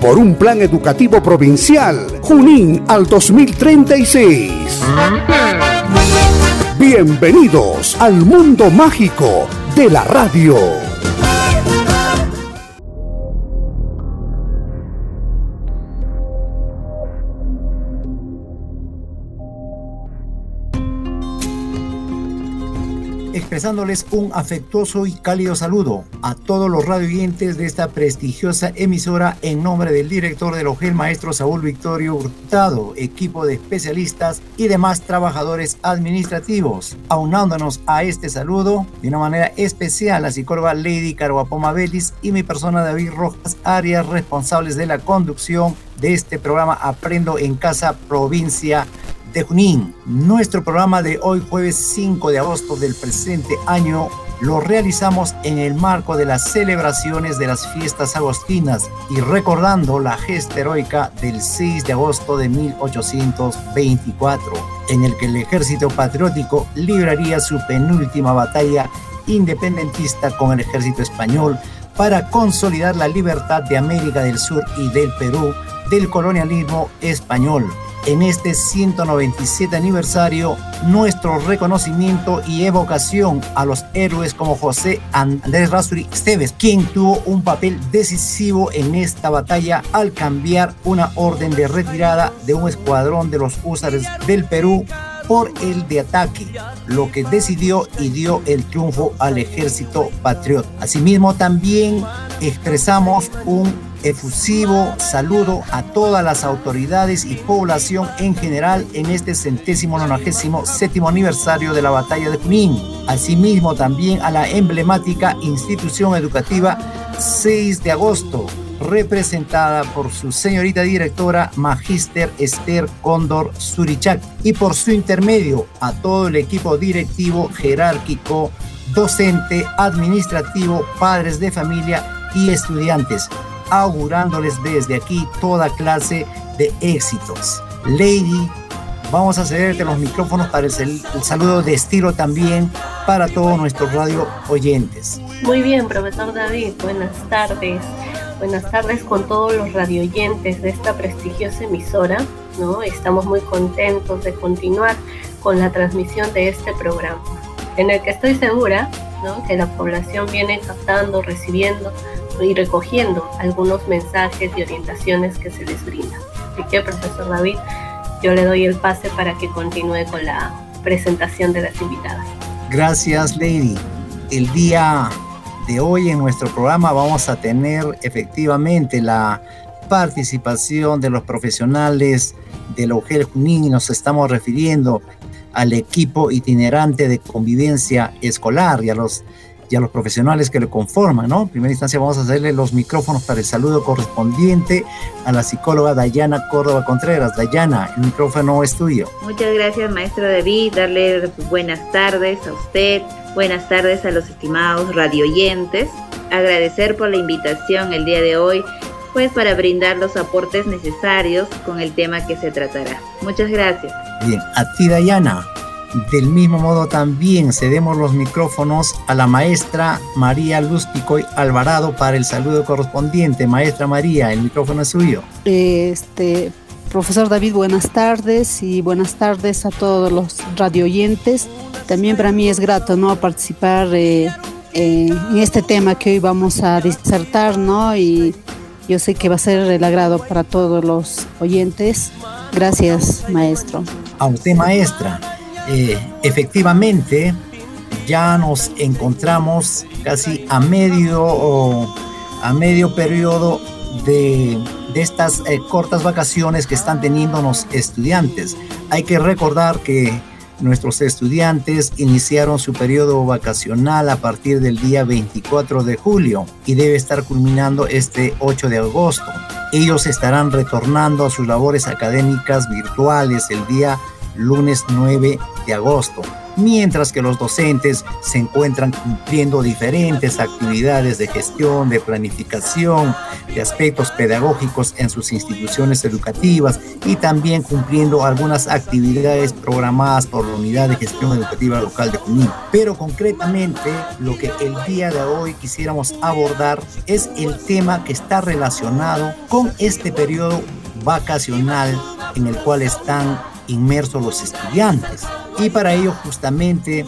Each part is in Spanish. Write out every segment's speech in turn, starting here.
por un plan educativo provincial Junín al 2036. Bienvenidos al mundo mágico de la radio. Expresándoles un afectuoso y cálido saludo a todos los radioyentes de esta prestigiosa emisora en nombre del director del OGEL, maestro Saúl Victorio Hurtado, equipo de especialistas y demás trabajadores administrativos. Aunándonos a este saludo de una manera especial la psicóloga Lady Carguapoma Belis y mi persona David Rojas Arias, responsables de la conducción de este programa Aprendo en Casa Provincia de. Nuestro programa de hoy, jueves 5 de agosto del presente año, lo realizamos en el marco de las celebraciones de las fiestas agostinas y recordando la gesta heroica del 6 de agosto de 1824, en el que el ejército patriótico libraría su penúltima batalla independentista con el ejército español para consolidar la libertad de América del Sur y del Perú del colonialismo español en este 197 aniversario nuestro reconocimiento y evocación a los héroes como José Andrés Rasuri Esteves, quien tuvo un papel decisivo en esta batalla al cambiar una orden de retirada de un escuadrón de los húsares del Perú por el de ataque, lo que decidió y dio el triunfo al ejército patriota. Asimismo, también expresamos un efusivo saludo a todas las autoridades y población en general en este centésimo nonagésimo séptimo aniversario de la batalla de Junín. Asimismo también a la emblemática institución educativa 6 de agosto, representada por su señorita directora Magíster Esther Cóndor Surichak y por su intermedio a todo el equipo directivo jerárquico, docente, administrativo, padres de familia y estudiantes augurándoles desde aquí toda clase de éxitos. Lady, vamos a cederte los micrófonos para el, saludo de estilo también para todos nuestros radio oyentes. Muy bien, profesor David, buenas tardes. Buenas tardes con todos los radio oyentes de esta prestigiosa emisora. ¿no? Estamos muy contentos de continuar con la transmisión de este programa, en el que estoy segura ¿no? que la población viene captando, recibiendo y recogiendo algunos mensajes y orientaciones que se les brinda. Así que, profesor David, yo le doy el pase para que continúe con la presentación de las invitadas. Gracias, Lady. El día de hoy en nuestro programa vamos a tener efectivamente la participación de los profesionales del OGEL Junín y nos estamos refiriendo al equipo itinerante de convivencia escolar y a los y a los profesionales que lo conforman, ¿no? En primera instancia vamos a hacerle los micrófonos para el saludo correspondiente a la psicóloga Dayana Córdoba Contreras. Dayana, el micrófono es tuyo. Muchas gracias, maestro David. Darle buenas tardes a usted, buenas tardes a los estimados radioyentes. Agradecer por la invitación el día de hoy, pues para brindar los aportes necesarios con el tema que se tratará. Muchas gracias. Bien, a ti Dayana. Del mismo modo también cedemos los micrófonos a la maestra María Luz Picoy Alvarado para el saludo correspondiente. Maestra María, el micrófono es suyo. Este, profesor David, buenas tardes y buenas tardes a todos los radioyentes. También para mí es grato ¿no? participar eh, en este tema que hoy vamos a disertar, ¿no? Y yo sé que va a ser el agrado para todos los oyentes. Gracias, maestro. A usted, maestra. Eh, efectivamente ya nos encontramos casi a medio, a medio periodo de, estas eh, cortas vacaciones que están teniendo los estudiantes. Hay que recordar que Nuestros estudiantes iniciaron su periodo vacacional a partir del día 24 de julio y debe estar culminando este 8 de agosto. Ellos estarán retornando a sus labores académicas virtuales el día lunes 9 de agosto mientras que los docentes se encuentran cumpliendo diferentes actividades de gestión, de planificación, de aspectos pedagógicos en sus instituciones educativas y también cumpliendo algunas actividades programadas por la Unidad de Gestión Educativa Local de Junín. Pero concretamente lo que el día de hoy quisiéramos abordar es el tema que está relacionado con este periodo vacacional en el cual están inmersos los estudiantes. Y para ello justamente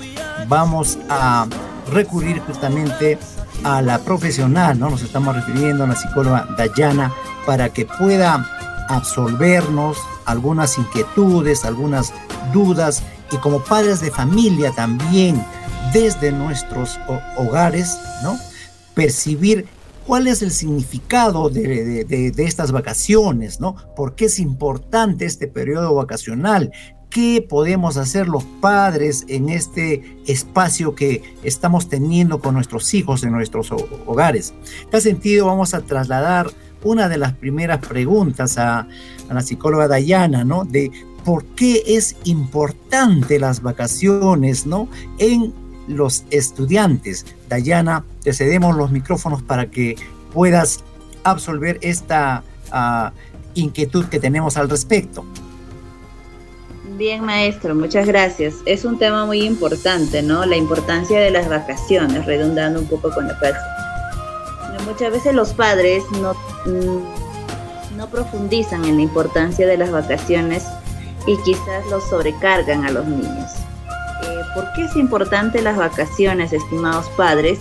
vamos a recurrir justamente a la profesional, ¿no? Nos estamos refiriendo a la psicóloga Dayana para que pueda absolvernos algunas inquietudes, algunas dudas y como padres de familia también desde nuestros hogares, ¿no? Percibir cuál es el significado de, estas vacaciones, ¿no? ¿Por qué es importante este periodo vacacional? ¿Qué podemos hacer los padres en este espacio que estamos teniendo con nuestros hijos en nuestros hogares? En este sentido, vamos a trasladar una de las primeras preguntas a, a la psicóloga Dayana, ¿no? De por qué es importante las vacaciones, ¿no? En los estudiantes. Dayana, te cedemos los micrófonos para que puedas absolver esta ah, inquietud que tenemos al respecto. Bien, maestro, muchas gracias. Es un tema muy importante, ¿no? La importancia de las vacaciones, redundando un poco con la frase. Muchas veces los padres no, mm, no profundizan en la importancia de las vacaciones y quizás los sobrecargan a los niños. ¿Por qué es importante las vacaciones, estimados padres?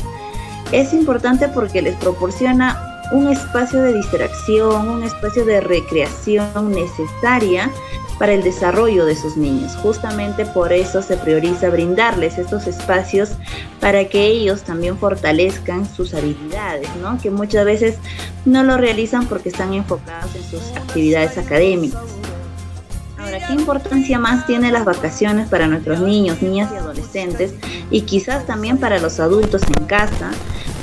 Es importante porque les proporciona un espacio de distracción, un espacio de recreación necesaria para el desarrollo de sus niños. Justamente por eso se prioriza brindarles estos espacios para que ellos también fortalezcan sus habilidades, ¿no? Que muchas veces no lo realizan porque están enfocados en sus actividades académicas. ¿Qué importancia más tiene las vacaciones para nuestros niños, niñas y adolescentes y quizás también para los adultos en casa?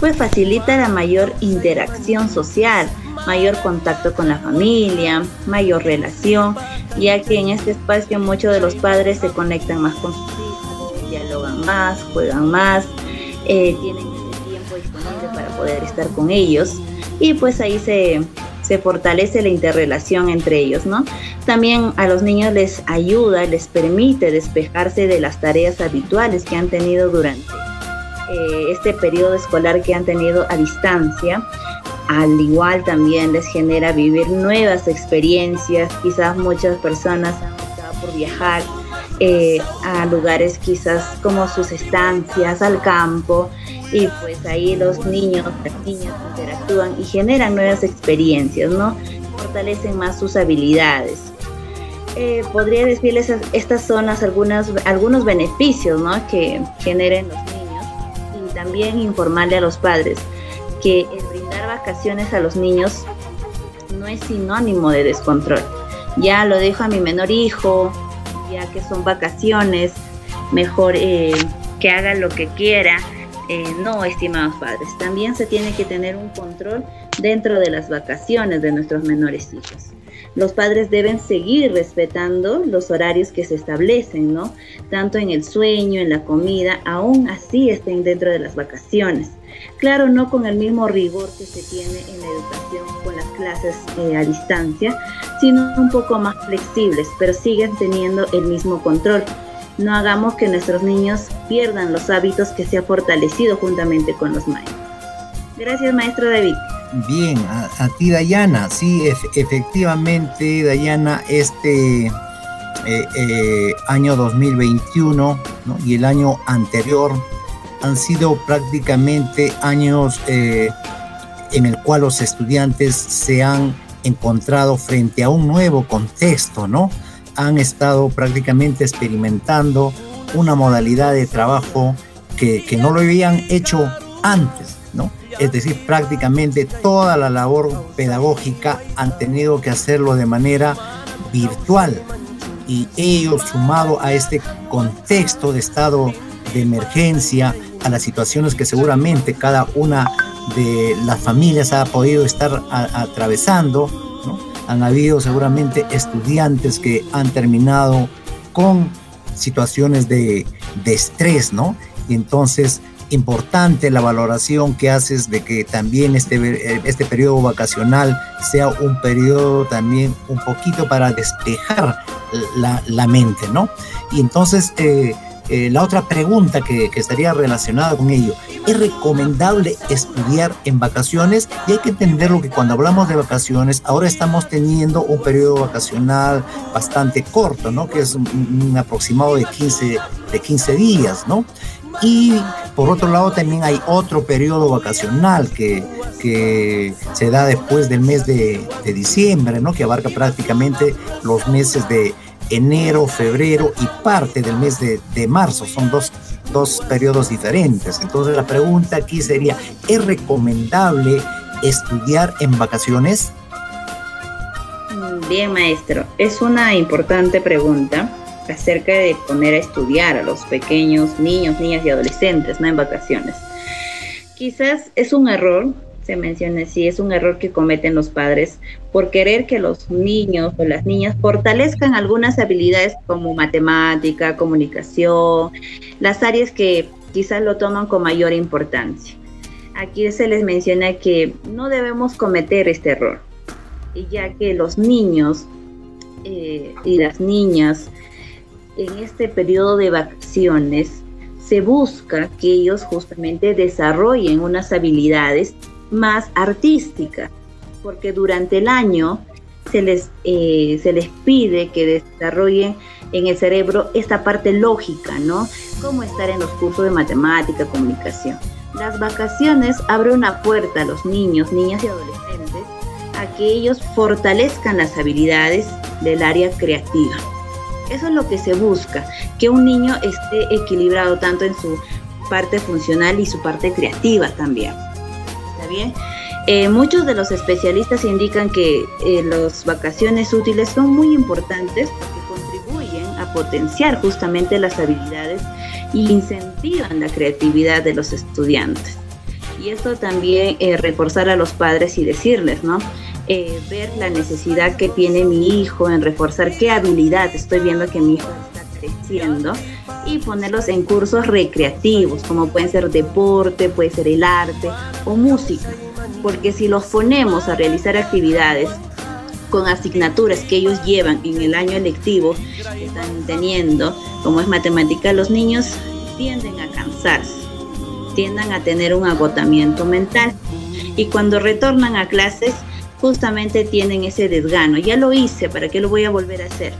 Pues facilita la mayor interacción social, mayor contacto con la familia, mayor relación, ya que en este espacio muchos de los padres se conectan más con sus hijos, dialogan más, juegan más, eh, tienen tiempo disponible para poder estar con ellos y pues ahí se, se fortalece la interrelación entre ellos, ¿no? También a los niños les ayuda, les permite despejarse de las tareas habituales que han tenido durante eh, este periodo escolar que han tenido a distancia. Al igual también les genera vivir nuevas experiencias. Quizás muchas personas han optado por viajar eh, a lugares quizás como sus estancias, al campo, y pues ahí los niños, las niñas interactúan y generan nuevas experiencias, ¿no? Fortalecen más sus habilidades. Eh, podría decirles a estas zonas algunas, algunos beneficios ¿no? que generen los niños y también informarle a los padres que el brindar vacaciones a los niños no es sinónimo de descontrol. Ya lo dejo a mi menor hijo, ya que son vacaciones, mejor eh, que haga lo que quiera eh, no, estimados padres, también se tiene que tener un control dentro de las vacaciones de nuestros menores hijos. Los padres deben seguir respetando los horarios que se establecen, ¿no? Tanto en el sueño, en la comida, aún así estén dentro de las vacaciones. Claro, no con el mismo rigor que se tiene en la educación con las clases eh, a distancia, sino un poco más flexibles, pero siguen teniendo el mismo control no hagamos que nuestros niños pierdan los hábitos que se ha fortalecido juntamente con los maestros. Gracias, maestro David. Bien, a, ti, Dayana. Sí, efectivamente, Dayana, este eh, eh, año 2021 y el año anterior han sido prácticamente años eh, en el cual los estudiantes se han encontrado frente a un nuevo contexto, ¿no? Han estado prácticamente experimentando una modalidad de trabajo que, no lo habían hecho antes, ¿no? Es decir, prácticamente toda la labor pedagógica han tenido que hacerlo de manera virtual. y ellos sumado a este contexto de estado de emergencia, a las situaciones que seguramente cada una de las familias ha podido estar atravesando, han habido seguramente estudiantes que han terminado con situaciones de, de estrés, ¿no? Y entonces importante la valoración que haces de que también este, este periodo vacacional sea un periodo también un poquito para despejar la, la mente, ¿no? Y entonces eh, eh, la otra pregunta que, que, estaría relacionada con ello, ¿es recomendable estudiar en vacaciones? Y hay que entender lo que cuando hablamos de vacaciones, ahora estamos teniendo un periodo vacacional bastante corto, ¿no? Que es un, aproximado de 15, de 15 días, ¿no? Y por otro lado también hay otro periodo vacacional que, que se da después del mes de, diciembre, ¿no? que abarca prácticamente los meses de enero, febrero y parte del mes de marzo. Son dos, dos periodos diferentes. Entonces la pregunta aquí sería, ¿es recomendable estudiar en vacaciones? Bien, maestro, es una importante pregunta acerca de poner a estudiar a los pequeños niños, niñas y adolescentes, ¿no? En vacaciones. Quizás es un error, se menciona así, es un error que cometen los padres por querer que los niños o las niñas fortalezcan algunas habilidades como matemática, comunicación, las áreas que quizás lo toman con mayor importancia. Aquí se les menciona que no debemos cometer este error, ya que los niños eh, y las niñas en este periodo de vacaciones se busca que ellos justamente desarrollen unas habilidades más artísticas, porque durante el año se les, eh, se les pide que desarrollen en el cerebro esta parte lógica, ¿no? Como estar en los cursos de matemática, comunicación. Las vacaciones abren una puerta a los niños, niñas y adolescentes a que ellos fortalezcan las habilidades del área creativa. Eso es lo que se busca, que un niño esté equilibrado tanto en su parte funcional y su parte creativa también. ¿Está bien? Eh, muchos de los especialistas indican que eh, las vacaciones útiles son muy importantes porque contribuyen a potenciar justamente las habilidades y incentivan la creatividad de los estudiantes. Y esto también eh, reforzar a los padres y decirles, ¿no? eh, ver la necesidad que tiene mi hijo en reforzar qué habilidad estoy viendo que mi hijo está creciendo y ponerlos en cursos recreativos, como pueden ser deporte, puede ser el arte o música. Porque si los ponemos a realizar actividades con asignaturas que ellos llevan en el año electivo que están teniendo, como es matemática, los niños tienden a cansarse, tienden a tener un agotamiento mental. Y cuando retornan a clases, justamente tienen ese desgano. Ya lo hice, ¿para qué lo voy a volver a hacer?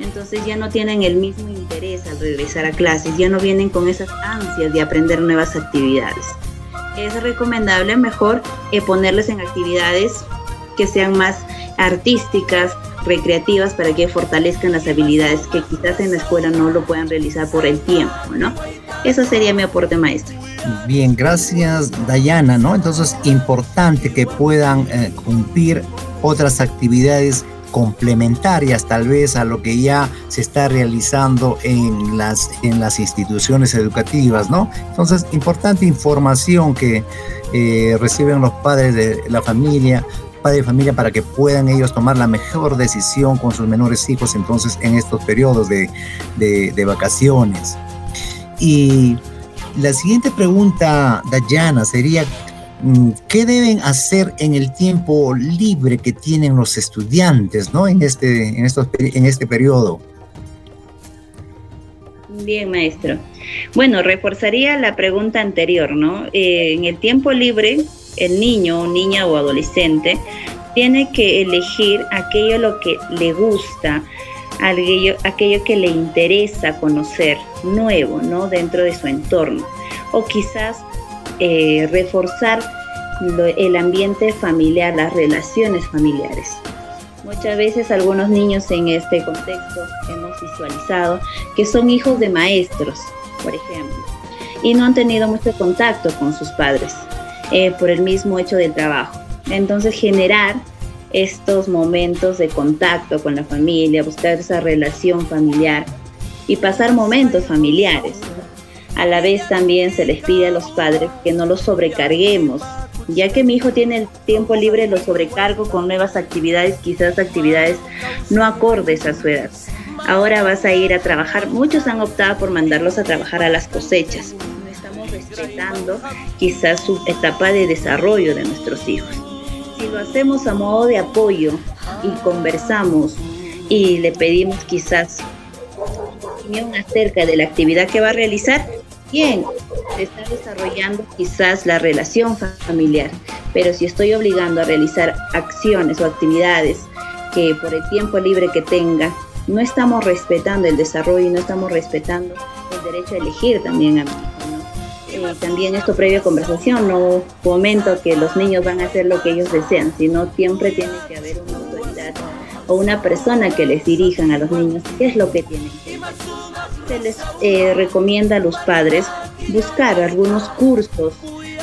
Entonces ya no tienen el mismo interés al regresar a clases, ya no vienen con esas ansias de aprender nuevas actividades. Es recomendable mejor eh, ponerles en actividades que sean más artísticas, recreativas, para que fortalezcan las habilidades que quizás en la escuela no lo puedan realizar por el tiempo, ¿no? Eso sería mi aporte maestro. Bien, gracias Dayana, ¿no? Entonces, importante que puedan eh, cumplir otras actividades complementarias tal vez a lo que ya se está realizando en las, en las instituciones educativas, ¿no? Entonces, importante información que eh, reciben los padres de la familia, padre de familia, para que puedan ellos tomar la mejor decisión con sus menores hijos entonces en estos periodos de, de, de vacaciones. Y la siguiente pregunta, Dayana, sería, ¿qué deben hacer en el tiempo libre que tienen los estudiantes ¿no? en, este, en, estos, en este periodo? Bien, maestro. Bueno, reforzaría la pregunta anterior, ¿no? Eh, en el tiempo libre, el niño, niña o adolescente tiene que elegir aquello lo que le gusta, aquello, aquello que le interesa conocer nuevo, ¿no? Dentro de su entorno. O quizás eh, reforzar el ambiente familiar, las relaciones familiares. Muchas veces algunos niños en este contexto hemos visualizado que son hijos de maestros, por ejemplo, y no han tenido mucho contacto con sus padres eh, por el mismo hecho del trabajo. Entonces generar estos momentos de contacto con la familia, buscar esa relación familiar y pasar momentos familiares. A la vez también se les pide a los padres que no los sobrecarguemos, ya que mi hijo tiene el tiempo libre, lo sobrecargo con nuevas actividades, quizás actividades no acordes a su edad. Ahora vas a ir a trabajar. Muchos han optado por mandarlos a trabajar a las cosechas. Estamos respetando quizás su etapa de desarrollo de nuestros hijos. Si lo hacemos a modo de apoyo y conversamos y le pedimos quizás acerca de la actividad que va a realizar, bien, se está desarrollando quizás la relación familiar, pero si estoy obligando a realizar acciones o actividades que por el tiempo libre que tenga, no estamos respetando el desarrollo y no estamos respetando el derecho a elegir también a mi hijo. también esto previa conversación, no comento que los niños van a hacer lo que ellos desean, sino siempre tiene que haber autoridad o una persona que les dirijan a los niños qué es lo que tienen que hacer se les eh, recomienda a los padres buscar algunos cursos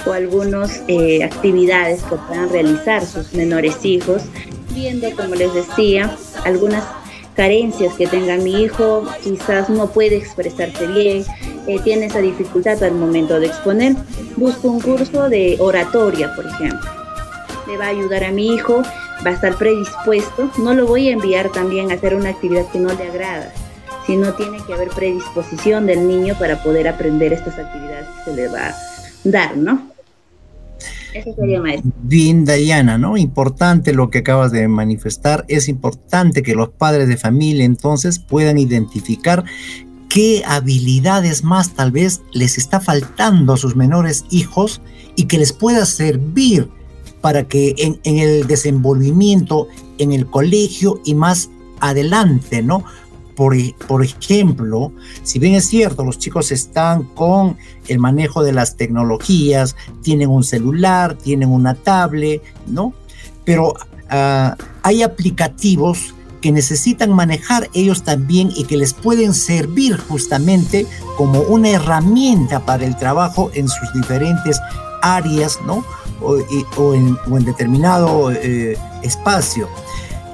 o algunas eh, actividades que puedan realizar sus menores hijos, viendo, como les decía, algunas carencias que tenga mi hijo, quizás no puede expresarse bien, eh, tiene esa dificultad al momento de exponer, busco un curso de oratoria, por ejemplo. Le va a ayudar a mi hijo, va a estar predispuesto, no lo voy a enviar también a hacer una actividad que no le agrada, sino tiene que haber predisposición del niño para poder aprender estas actividades que se le va a dar, ¿no? Bien, Dayana, ¿no? Importante lo que acabas de manifestar. Es importante que los padres de familia entonces puedan identificar qué habilidades más tal vez les está faltando a sus menores hijos y que les pueda servir para que en, el desenvolvimiento en el colegio y más adelante, ¿no? Por, ejemplo, si bien es cierto, los chicos están con el manejo de las tecnologías, tienen un celular, tienen una tablet, ¿no? Pero ah, hay aplicativos que necesitan manejar ellos también y que les pueden servir justamente como una herramienta para el trabajo en sus diferentes áreas, ¿no? O, en, determinado eh, espacio.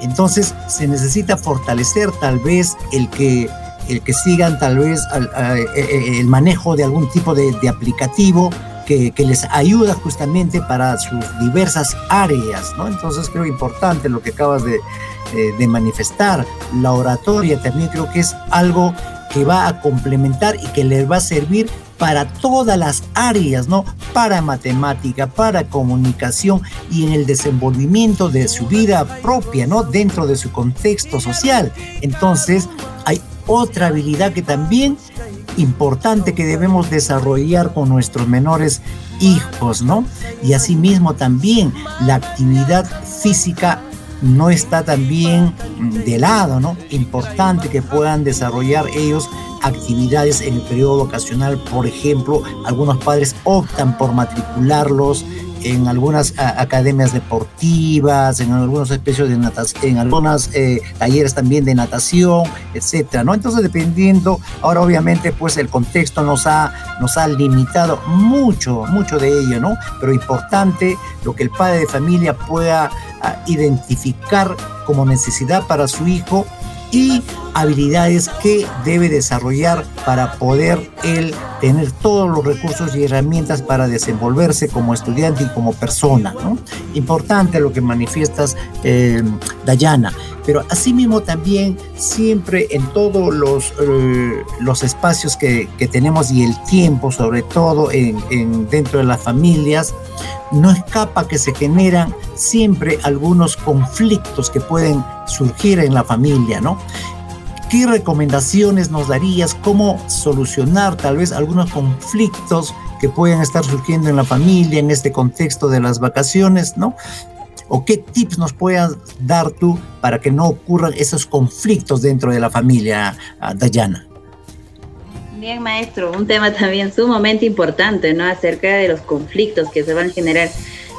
Entonces se necesita fortalecer tal vez el que, el que sigan tal vez eh, eh, el manejo de algún tipo de, aplicativo que, les ayuda justamente para sus diversas áreas, ¿no? Entonces creo importante lo que acabas de, eh, de manifestar. La oratoria también creo que es algo que va a complementar y que les va a servir para todas las áreas, ¿no? Para matemática, para comunicación y en el desenvolvimiento de su vida propia, ¿no? Dentro de su contexto social. Entonces, hay otra habilidad que también importante que debemos desarrollar con nuestros menores hijos, ¿no? Y asimismo también la actividad física no está también de lado, ¿no? Importante que puedan desarrollar ellos actividades en el periodo vacacional, por ejemplo, algunos padres optan por matricularlos en algunas academias deportivas, en algunos especies de natación, en algunos eh, talleres también de natación, etcétera, ¿no? Entonces, dependiendo, ahora obviamente, pues el contexto nos ha, nos ha limitado mucho, mucho de ello, ¿no? Pero importante lo que el padre de familia pueda ah, identificar como necesidad para su hijo y habilidades que debe desarrollar para poder él tener todos los recursos y herramientas para desenvolverse como estudiante y como persona. ¿no? Importante lo que manifiestas, eh, Dayana, pero asimismo también siempre en todos los, eh, los espacios que, que, tenemos y el tiempo, sobre todo en, en, dentro de las familias, no escapa que se generan siempre algunos conflictos que pueden surgir en la familia, ¿no? ¿Qué recomendaciones nos darías? ¿Cómo solucionar tal vez algunos conflictos que pueden estar surgiendo en la familia en este contexto de las vacaciones, ¿no? ¿O qué tips nos puedas dar tú para que no ocurran esos conflictos dentro de la familia, Dayana? Bien, maestro, un tema también sumamente importante, ¿no? Acerca de los conflictos que se van a generar.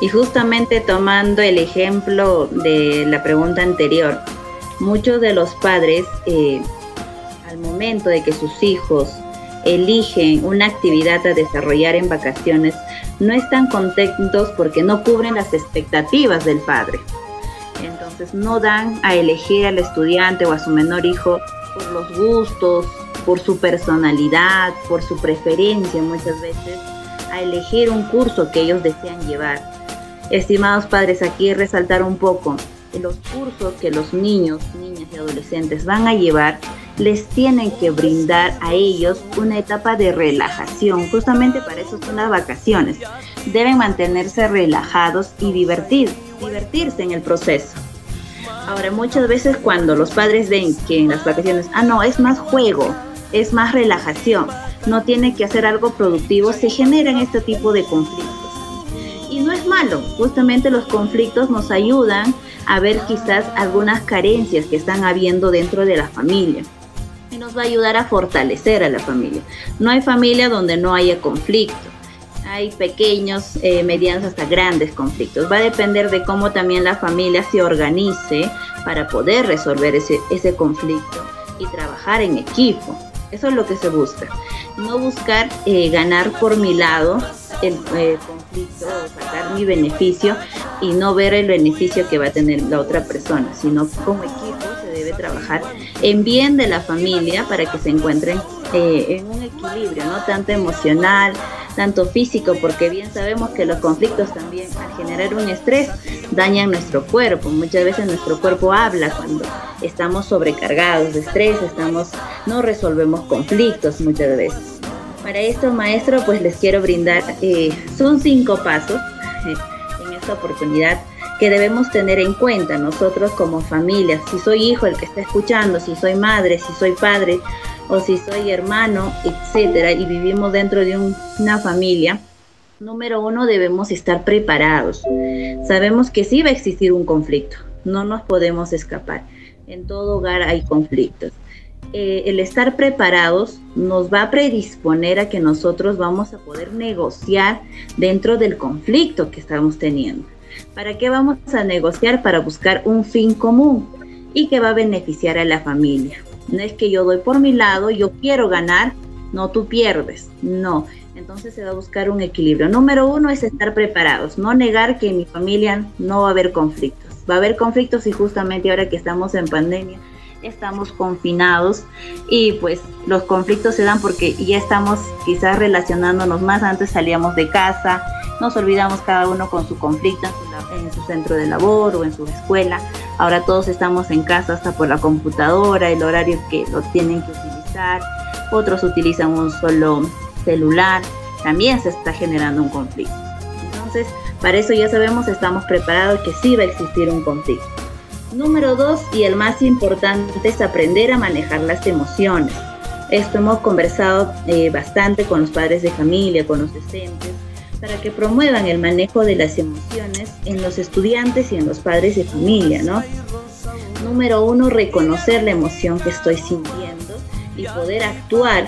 Y justamente tomando el ejemplo de la pregunta anterior, muchos de los padres, eh, al momento de que sus hijos eligen una actividad a desarrollar en vacaciones, no están contentos porque no cubren las expectativas del padre. Entonces no dan a elegir al estudiante o a su menor hijo por los gustos, por su personalidad, por su preferencia muchas veces, a elegir un curso que ellos desean llevar. Estimados padres, aquí resaltar un poco, los cursos que los niños, niñas y adolescentes van a llevar les tienen que brindar a ellos una etapa de relajación. Justamente para eso son las vacaciones. Deben mantenerse relajados y divertir, divertirse en el proceso. Ahora, muchas veces cuando los padres ven que en las vacaciones, ah, no, es más juego, es más relajación, no tiene que hacer algo productivo, se generan este tipo de conflictos. Y no es malo, justamente los conflictos nos ayudan a ver quizás algunas carencias que están habiendo dentro de la familia y nos va a ayudar a fortalecer a la familia. No hay familia donde no haya conflicto. Hay pequeños, eh, medianos hasta grandes conflictos. Va a depender de cómo también la familia se organice para poder resolver ese, conflicto y trabajar en equipo. Eso es lo que se busca. No buscar eh, ganar por mi lado el eh, conflicto o sacar mi beneficio y no ver el beneficio que va a tener la otra persona, sino como equipo debe trabajar en bien de la familia para que se encuentren eh, en un equilibrio, no tanto emocional, tanto físico, porque bien sabemos que los conflictos también al generar un estrés dañan nuestro cuerpo. Muchas veces nuestro cuerpo habla cuando estamos sobrecargados de estrés, estamos no resolvemos conflictos muchas veces. Para esto, maestro, pues les quiero brindar, eh, son cinco pasos eh, en esta oportunidad que debemos tener en cuenta nosotros como familia. Si soy hijo el que está escuchando, si soy madre, si soy padre o si soy hermano, etcétera, y vivimos dentro de una familia, número uno debemos estar preparados. Sabemos que sí va a existir un conflicto, no nos podemos escapar. En todo hogar hay conflictos. Eh, el estar preparados nos va a predisponer a que nosotros vamos a poder negociar dentro del conflicto que estamos teniendo. ¿Para qué vamos a negociar? Para buscar un fin común y que va a beneficiar a la familia. No es que yo doy por mi lado, yo quiero ganar, no tú pierdes, no. Entonces se va a buscar un equilibrio. Número uno es estar preparados, no negar que en mi familia no va a haber conflictos. Va a haber conflictos y justamente ahora que estamos en pandemia, estamos confinados y pues los conflictos se dan porque ya estamos quizás relacionándonos más. Antes salíamos de casa, nos olvidamos cada uno con su conflicto en su, centro de labor o en su escuela. Ahora todos estamos en casa hasta por la computadora, el horario que lo tienen que utilizar. Otros utilizan un solo celular. También se está generando un conflicto. Entonces, para eso ya sabemos, estamos preparados que sí va a existir un conflicto. Número dos, y el más importante, es aprender a manejar las emociones. Esto hemos conversado eh, bastante con los padres de familia, con los docentes, para que promuevan el manejo de las emociones en los estudiantes y en los padres de familia, ¿no? Número uno, reconocer la emoción que estoy sintiendo y poder actuar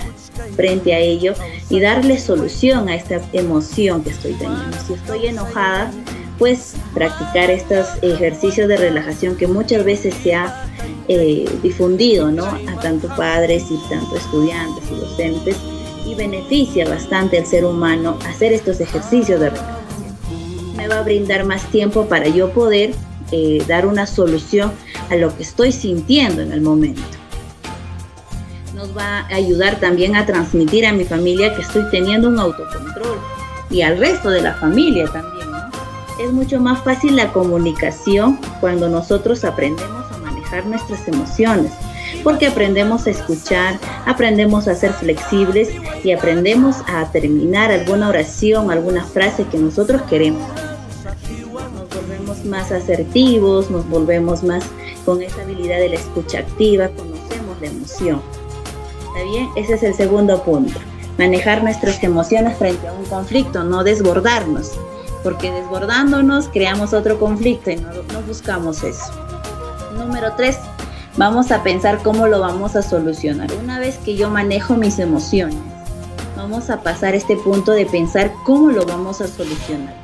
frente a ello y darle solución a esta emoción que estoy teniendo. Si estoy enojada, pues practicar estos ejercicios de relajación que muchas veces se ha eh, difundido, ¿no? A tanto padres y tanto estudiantes y docentes y beneficia bastante al ser humano hacer estos ejercicios de relajación. Me va a brindar más tiempo para yo poder eh, dar una solución a lo que estoy sintiendo en el momento. Nos va a ayudar también a transmitir a mi familia que estoy teniendo un autocontrol y al resto de la familia también. Es mucho más fácil la comunicación cuando nosotros aprendemos a manejar nuestras emociones porque aprendemos a escuchar, aprendemos a ser flexibles y aprendemos a terminar alguna oración, alguna frase que nosotros queremos. Nos volvemos más asertivos, nos volvemos más con esa habilidad de la escucha activa, conocemos la emoción. ¿Está bien? Ese es el segundo punto. Manejar nuestras emociones frente a un conflicto, no desbordarnos, porque desbordándonos creamos otro conflicto y no, no buscamos eso. Número tres, vamos a pensar cómo lo vamos a solucionar. Una vez que yo manejo mis emociones, vamos a pasar este punto de pensar cómo lo vamos a solucionar.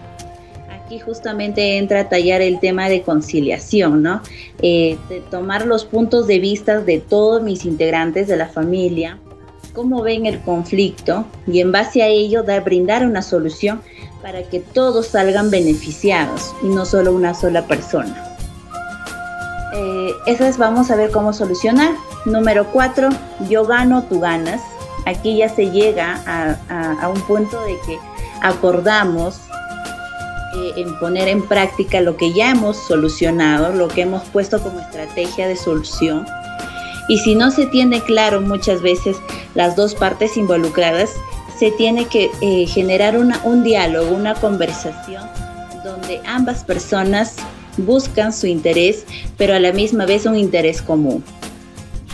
Aquí justamente entra a tallar el tema de conciliación, ¿no? Eh, de tomar los puntos de vista de todos mis integrantes de la familia, cómo ven el conflicto y en base a ello dar, brindar una solución para que todos salgan beneficiados y no solo una sola persona. Eh, esas vamos a ver cómo solucionar. Número cuatro, yo gano, tú ganas. Aquí ya se llega a, un punto de que acordamos eh, en poner en práctica lo que ya hemos solucionado, lo que hemos puesto como estrategia de solución. Y si no se tiene claro muchas veces las dos partes involucradas, se tiene que eh, generar un diálogo, una conversación donde ambas personas buscan su interés, pero a la misma vez un interés común.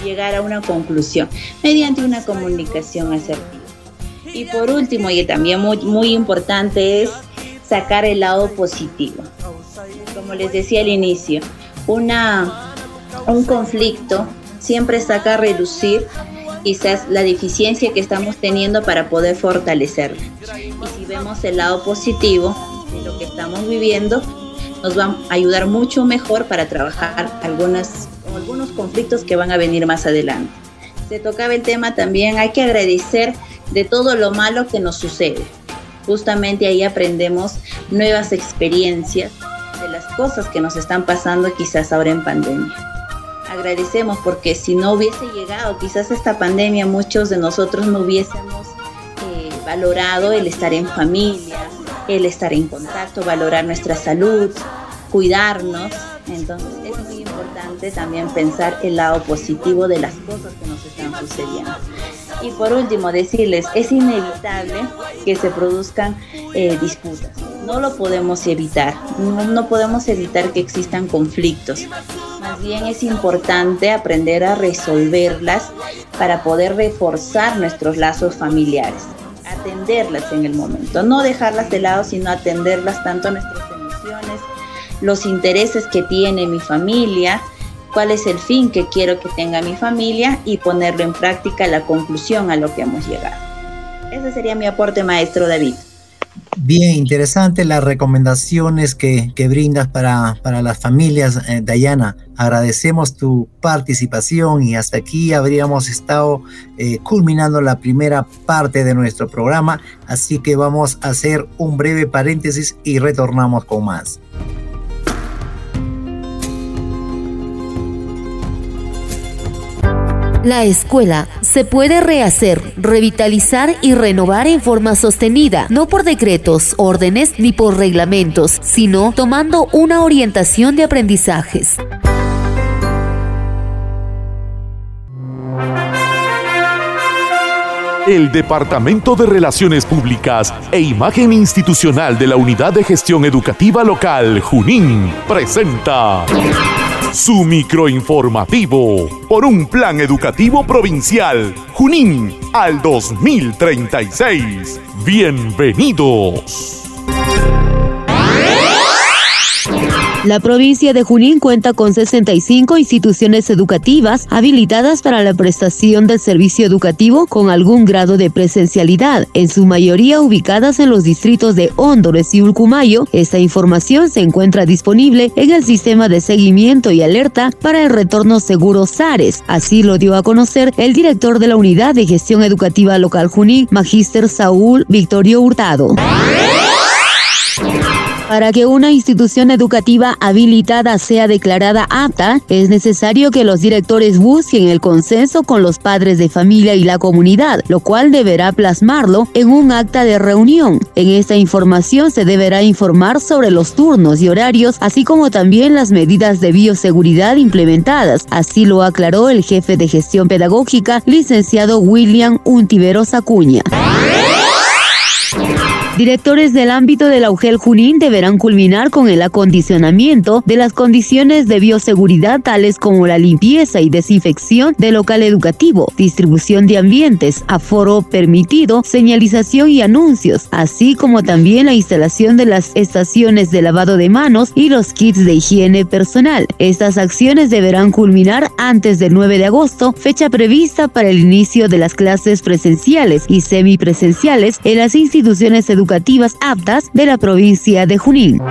Llegar a una conclusión mediante una comunicación asertiva. Y por último, y también muy, muy importante, es sacar el lado positivo. Como les decía al inicio, una, un conflicto siempre saca a reducir quizás la deficiencia que estamos teniendo para poder fortalecerla. Y si vemos el lado positivo de lo que estamos viviendo, nos va a ayudar mucho mejor para trabajar algunas, algunos conflictos que van a venir más adelante. Se tocaba el tema también, hay que agradecer de todo lo malo que nos sucede. Justamente ahí aprendemos nuevas experiencias de las cosas que nos están pasando quizás ahora en pandemia. Agradecemos porque si no hubiese llegado quizás esta pandemia, muchos de nosotros no hubiésemos eh, valorado el estar en familia, el estar en contacto, valorar nuestra salud, cuidarnos. Entonces es muy importante también pensar el lado positivo de las cosas que nos están sucediendo. Y por último, decirles, es inevitable que se produzcan eh, disputas. No lo podemos evitar. no podemos evitar que existan conflictos. Más bien es importante aprender a resolverlas para poder reforzar nuestros lazos familiares atenderlas en el momento, no dejarlas de lado, sino atenderlas tanto nuestras emociones, los intereses que tiene mi familia, cuál es el fin que quiero que tenga mi familia y ponerlo en práctica la conclusión a lo que hemos llegado. Ese sería mi aporte, maestro David. Bien, interesante las recomendaciones que, brindas para, para, las familias, eh, Dayana. Agradecemos tu participación y hasta aquí habríamos estado eh, culminando la primera parte de nuestro programa, así que vamos a hacer un breve paréntesis y retornamos con más. La escuela se puede rehacer, revitalizar y renovar en forma sostenida, no por decretos, órdenes ni por reglamentos, sino tomando una orientación de aprendizajes. El Departamento de Relaciones Públicas e Imagen Institucional de la Unidad de Gestión Educativa Local, Junín, presenta su microinformativo por un plan educativo provincial Junín al 2036. Bienvenidos. La provincia de Junín cuenta con 65 instituciones educativas habilitadas para la prestación del servicio educativo con algún grado de presencialidad, en su mayoría ubicadas en los distritos de Hóndores y Ulcumayo. Esta información se encuentra disponible en el sistema de seguimiento y alerta para el retorno seguro SARES. Así lo dio a conocer el director de la Unidad de Gestión Educativa Local Junín, Magíster Saúl Victorio Hurtado. Para que una institución educativa habilitada sea declarada apta, es necesario que los directores busquen el consenso con los padres de familia y la comunidad, lo cual deberá plasmarlo en un acta de reunión. En esta información se deberá informar sobre los turnos y horarios, así como también las medidas de bioseguridad implementadas. Así lo aclaró el jefe de gestión pedagógica, licenciado William Untiveros Acuña. Directores del ámbito del Augel Junín deberán culminar con el acondicionamiento de las condiciones de bioseguridad tales como la limpieza y desinfección del local educativo, distribución de ambientes, aforo permitido, señalización y anuncios, así como también la instalación de las estaciones de lavado de manos y los kits de higiene personal. Estas acciones deberán culminar antes del 9 de agosto, fecha prevista para el inicio de las clases presenciales y semipresenciales en las instituciones educativas educativas aptas de la provincia de Junín.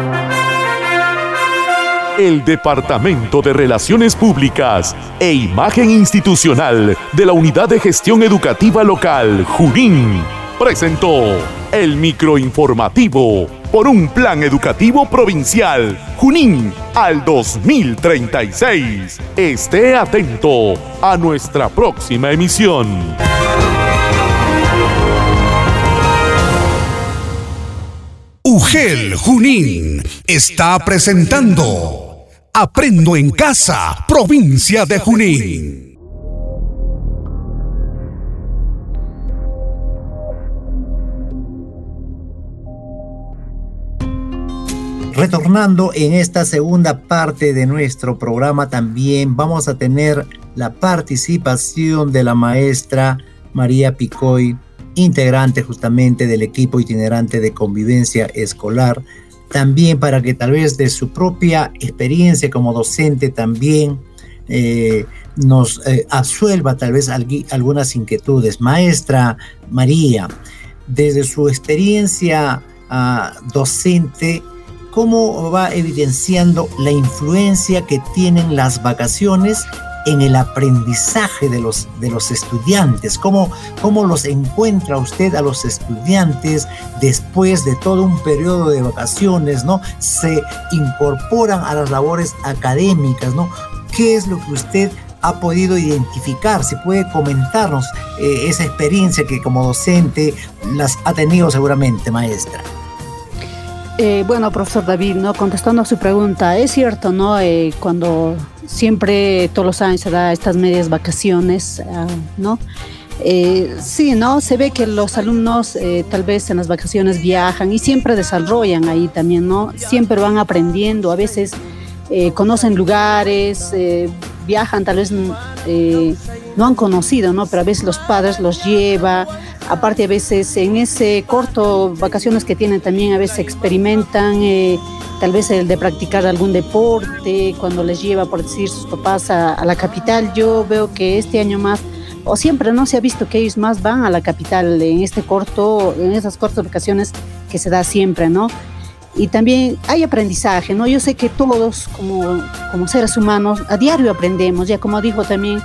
El Departamento de Relaciones Públicas e Imagen Institucional de la Unidad de Gestión Educativa Local, Junín, presentó el microinformativo por un plan educativo provincial Junín al 2036. Esté atento a nuestra próxima emisión. UGEL Junín está presentando Aprendo en Casa, provincia de Junín. Retornando en esta segunda parte de nuestro programa también vamos a tener la participación de la maestra María Picoy, integrante justamente del equipo itinerante de convivencia escolar, también para que tal vez de su propia experiencia como docente también eh, nos eh, absuelva tal vez algunas inquietudes. Maestra María, desde su experiencia ah, docente, cómo va evidenciando la influencia que tienen las vacaciones en el aprendizaje de los, de los estudiantes, cómo, cómo los encuentra usted a los estudiantes después de todo un periodo de vacaciones, ¿no? Se incorporan a las labores académicas, ¿no? ¿Qué es lo que usted ha podido identificar? Si puede comentarnos eh, esa experiencia que como docente las ha tenido seguramente, maestra. Eh, bueno, profesor David, ¿no? contestando a su pregunta, es cierto, ¿no? Eh, cuando siempre, todos los años se da estas medias vacaciones, ah, ¿no? Eh, sí, ¿no? Se ve que los alumnos tal vez en las vacaciones viajan y siempre desarrollan ahí también, ¿no? Siempre van aprendiendo, a veces conocen lugares, viajan, tal vez no han conocido, ¿no? Pero a veces los padres los lleva, Aparte a veces en ese corto vacaciones que tienen también a veces experimentan eh, tal vez el de practicar algún deporte, cuando les lleva por decir sus papás a, la capital. Yo veo que este año más, o siempre no se ha visto que ellos más van a la capital en este corto, en esas cortas vacaciones que se da siempre, ¿no? Y también hay aprendizaje, ¿no? Yo sé que todos como, como seres humanos a diario aprendemos, ya como dijo también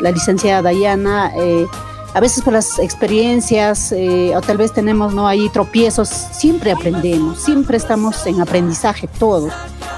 la licenciada Dayana, eh, a veces por las experiencias eh, o tal vez tenemos no ahí tropiezos, siempre aprendemos, siempre estamos en aprendizaje todos.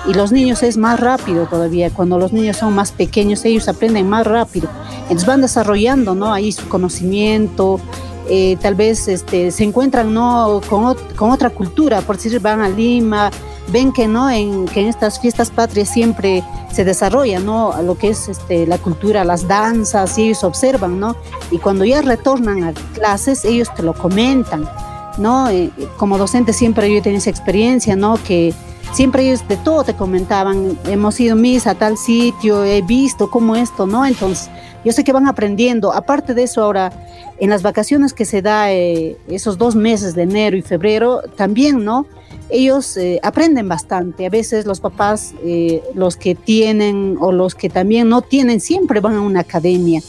Y los niños es más rápido todavía, cuando los niños son más pequeños ellos aprenden más rápido. Entonces van desarrollando ¿no? ahí su conocimiento, eh, tal vez este, se encuentran ¿no? con, con otra cultura, por decir van a Lima, ven que no en que en estas fiestas patrias siempre se desarrolla no lo que es este la cultura las danzas y ellos observan no y cuando ya retornan a clases ellos te lo comentan no eh, como docente siempre yo he tenido esa experiencia no que siempre ellos de todo te comentaban hemos ido mis a tal sitio he visto cómo esto no entonces yo sé que van aprendiendo aparte de eso ahora en las vacaciones que se da eh, esos dos meses de enero y febrero también no ellos eh, aprenden bastante. A veces los papás, eh, los que tienen o los que también no tienen, siempre van a una academia.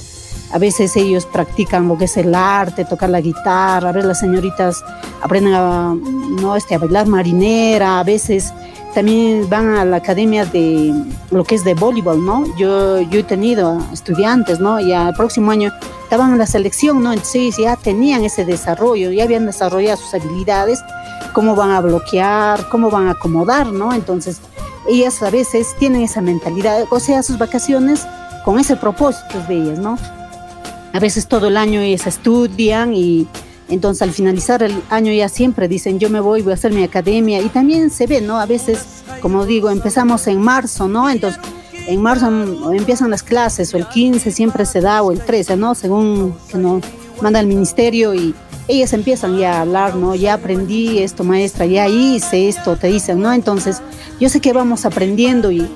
A veces ellos practican lo que es el arte, tocar la guitarra, a veces las señoritas aprenden a, ¿no? este, bailar marinera, a veces también van a la academia de lo que es de voleibol, ¿no? Yo, yo he tenido estudiantes, ¿no? Y al próximo año estaban en la selección, ¿no? Entonces ya tenían ese desarrollo, ya habían desarrollado sus habilidades cómo van a bloquear, cómo van a acomodar, ¿no? Entonces, ellas a veces tienen esa mentalidad, o sea, sus vacaciones con ese propósito de ellas, ¿no? A veces todo el año ellas estudian y entonces al finalizar el año ya siempre dicen, yo me voy, voy a hacer mi academia y también se ve, ¿no? A veces, como digo, empezamos en marzo, ¿no? Entonces, en marzo empiezan las clases o el 15 siempre se da o el 13, ¿no? Según que nos manda el ministerio y ellas empiezan ya a hablar, ¿no? Ya aprendí esto, maestra, ya hice esto, te dicen, ¿no? Entonces, yo sé que vamos aprendiendo y,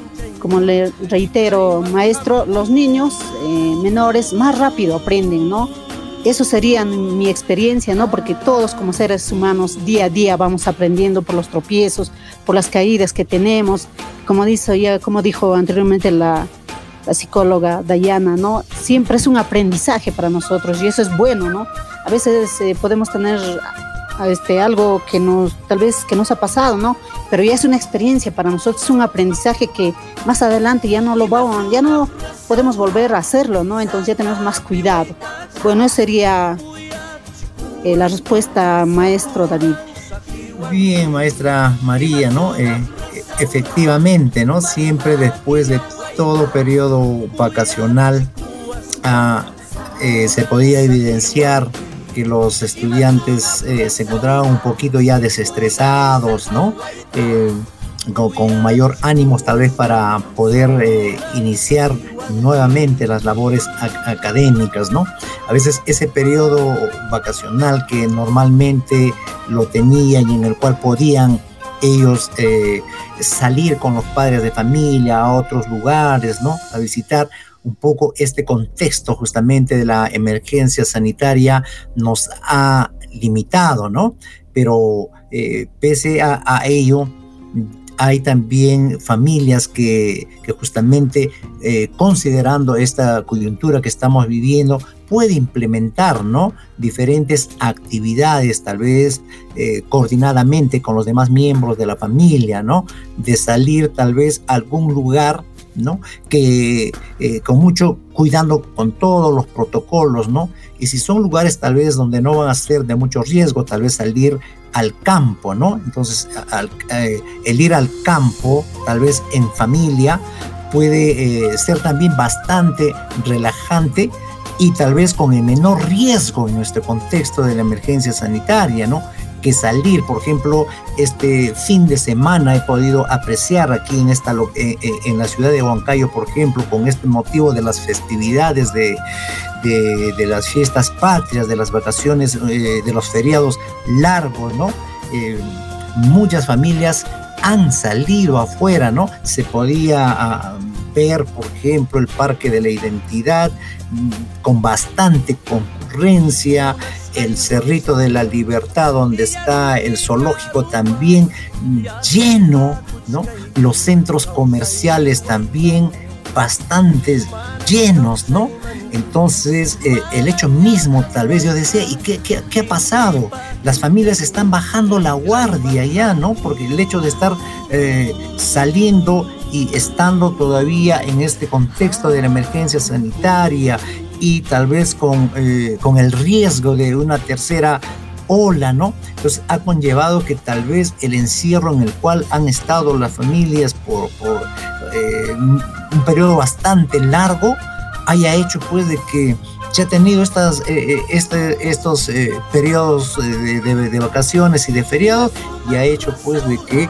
como le reitero, maestro, los niños eh, menores más rápido aprenden, ¿no? Eso sería mi experiencia, ¿no? Porque todos como seres humanos día a día vamos aprendiendo por los tropiezos, por las caídas que tenemos. Como, dice, ya, como dijo anteriormente la, la psicóloga Dayana, ¿no? Siempre es un aprendizaje para nosotros y eso es bueno, ¿no? A veces eh, podemos tener este, algo que tal vez que nos ha pasado, ¿no? Pero ya es una experiencia para nosotros, es un aprendizaje que más adelante ya no lo vamos, ya no podemos volver a hacerlo, ¿no? Entonces ya tenemos más cuidado. Bueno, sería Eh, la respuesta, maestro David. Bien, maestra María, ¿no? Eh, efectivamente, ¿no? Siempre después de todo periodo vacacional ah, eh, se podía evidenciar que los estudiantes se encontraban un poquito ya desestresados, ¿no? con, mayor ánimo tal vez para poder eh, iniciar nuevamente las labores académicas, ¿no? A veces ese periodo vacacional que normalmente lo tenían y en el cual podían ellos eh, salir con los padres de familia a otros lugares, ¿no? A visitar un poco este contexto justamente de la emergencia sanitaria nos ha limitado, ¿no? Pero eh, pese a ello, hay también familias que, justamente eh, considerando esta coyuntura que estamos viviendo, puede implementar ¿no? diferentes actividades, tal vez eh, coordinadamente con los demás miembros de la familia, ¿no? de salir tal vez a algún lugar ¿no? Que eh, con mucho cuidando con todos los protocolos, ¿no? Y si son lugares tal vez donde no van a ser de mucho riesgo, tal vez salir al campo, ¿no? Entonces, eh, el ir al campo, tal vez en familia, puede eh, ser también bastante relajante y tal vez con el menor riesgo en nuestro contexto de la emergencia sanitaria, ¿no? Que salir. Por ejemplo, este fin de semana he podido apreciar aquí en, esta, eh, en la ciudad de Huancayo, por ejemplo, con este motivo de las festividades de, de, las fiestas patrias, de las vacaciones, eh, de los feriados largos, ¿no? Eh, muchas familias han salido afuera, ¿no? Se podía ah, ver, por ejemplo, el Parque de la Identidad mm, con bastante concurrencia, el Cerrito de la Libertad, donde está el zoológico también lleno, ¿no? Los centros comerciales también bastante llenos, ¿no? Entonces, eh, el hecho mismo, tal vez yo decía, ¿y qué, qué, ha pasado? Las familias están bajando la guardia ya, ¿no? Porque el hecho de estar eh, saliendo y estando todavía en este contexto de la emergencia sanitaria y tal vez con, eh, con el riesgo de una tercera ola, ¿no? Entonces ha conllevado que tal vez el encierro en el cual han estado las familias por, por un periodo bastante largo, haya hecho pues de que se ha tenido estas, eh, eh, este, estos eh, periodos de, vacaciones y de feriados y ha hecho pues de que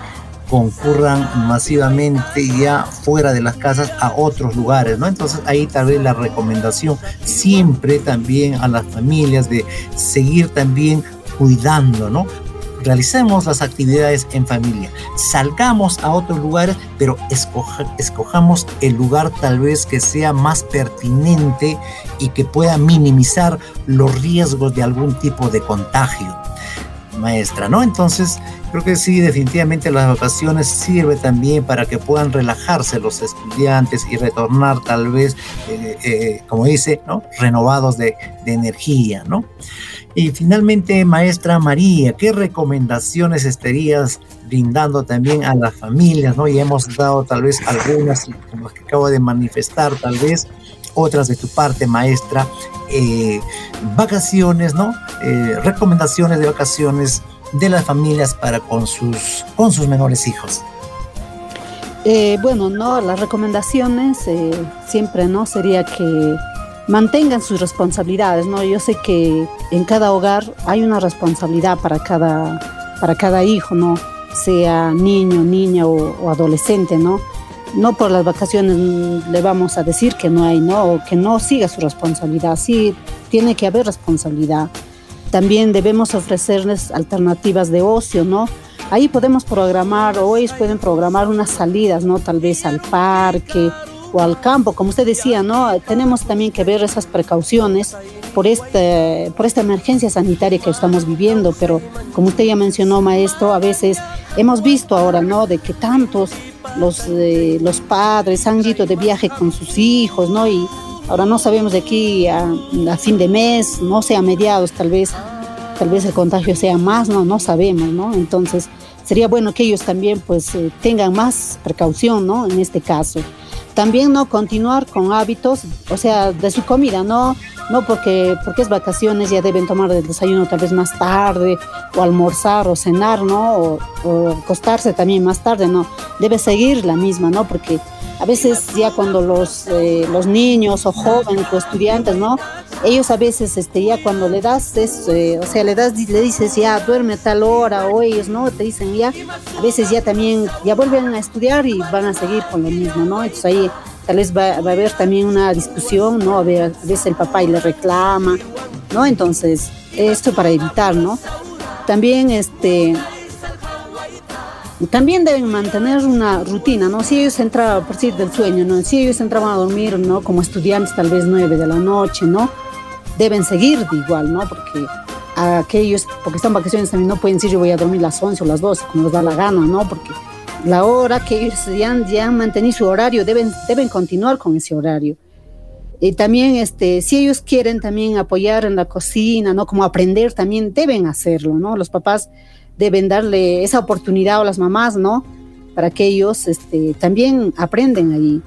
concurran masivamente ya fuera de las casas a otros lugares, ¿no? Entonces ahí tal vez la recomendación siempre también a las familias de seguir también cuidando, ¿no? realicemos las actividades en familia, salgamos a otros lugares, pero escojamos el lugar tal vez que sea más pertinente y que pueda minimizar los riesgos de algún tipo de contagio maestra, ¿no? Entonces, creo que sí, definitivamente las vacaciones sirve también para que puedan relajarse los estudiantes y retornar tal vez, eh, eh, como dice, ¿no? Renovados de, energía, ¿no? Y finalmente, maestra María, ¿qué recomendaciones estarías brindando también a las familias? ¿no? Y hemos dado tal vez algunas, como las que acabo de manifestar, tal vez otras de tu parte, maestra. Eh, vacaciones, ¿no? Eh, recomendaciones de vacaciones de las familias para con sus, con sus menores hijos. Eh, bueno, no, las recomendaciones siempre, ¿no? Sería que mantengan sus responsabilidades, ¿no? Yo sé que en cada hogar hay una responsabilidad para cada, para cada hijo, ¿no? Sea niño, niña o, adolescente, ¿no? No por las vacaciones le vamos a decir que no hay, ¿no? O que no siga su responsabilidad. Sí, tiene que haber responsabilidad. También debemos ofrecerles alternativas de ocio, ¿no? Ahí podemos programar, o pueden programar unas salidas, ¿no? Tal vez al parque, o al campo, como usted decía, ¿no? Tenemos también que ver esas precauciones por, este, por esta emergencia sanitaria que estamos viviendo, pero como usted ya mencionó, maestro, a veces hemos visto ahora, ¿no? De que tantos los, eh, los padres han ido de viaje con sus hijos, ¿no? Y ahora no sabemos de aquí a, fin de mes, no sea a mediados, tal vez, tal vez el contagio sea más, ¿no? No sabemos, ¿no? Entonces, sería bueno que ellos también, pues, eh, tengan más precaución, ¿no? En este caso. También no continuar con hábitos, o sea, de su comida, no, no porque, porque es vacaciones ya deben tomar el desayuno tal vez más tarde, o almorzar o cenar, ¿no? O, acostarse también más tarde, ¿no? Debe seguir la misma, ¿no? Porque a veces ya cuando los, eh, los niños o jóvenes o estudiantes, ¿no? Ellos a veces, este, ya cuando le das, eh, o sea, le das, le dices ya duerme a tal hora o ellos, ¿no? Te dicen ya, a veces ya también, ya vuelven a estudiar y van a seguir con lo mismo, ¿no? Entonces ahí tal vez va, va a haber también una discusión, ¿no? A, a veces el papá y le reclama, ¿no? Entonces, esto para evitar, ¿no? También, este, también deben mantener una rutina, ¿no? Si ellos entraban, por decir, del sueño, ¿no? Si ellos entraban a dormir, ¿no? Como estudiantes, tal vez nueve de la noche, ¿no? Deben seguir de igual, ¿no? Porque aquellos, porque están vacaciones también no pueden decir yo voy a dormir las 11 o las 12, como les da la gana, ¿no? Porque la hora que ellos ya han, ya han mantenido su horario, deben, deben continuar con ese horario. Y también, este, si ellos quieren también apoyar en la cocina, ¿no? Como aprender también, deben hacerlo, ¿no? Los papás deben darle esa oportunidad a las mamás, ¿no? Para que ellos este, también aprenden allí.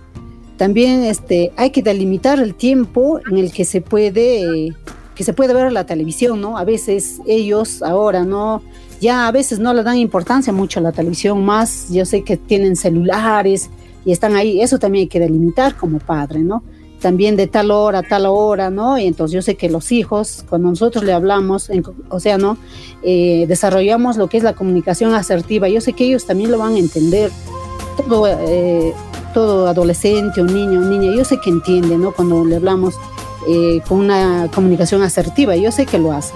También este, hay que delimitar el tiempo en el que se puede que se ver la televisión, ¿no? A veces ellos ahora no, ya a veces no le dan importancia mucho a la televisión, más yo sé que tienen celulares y están ahí, eso también hay que delimitar como padre, ¿no? también de tal hora tal hora, ¿no? Y entonces yo sé que los hijos, cuando nosotros le hablamos, o sea, ¿no? Eh, desarrollamos lo que es la comunicación asertiva, yo sé que ellos también lo van a entender. Todo, eh, todo adolescente o niño o niña, yo sé que entiende, ¿no? Cuando le hablamos eh, con una comunicación asertiva, yo sé que lo hace.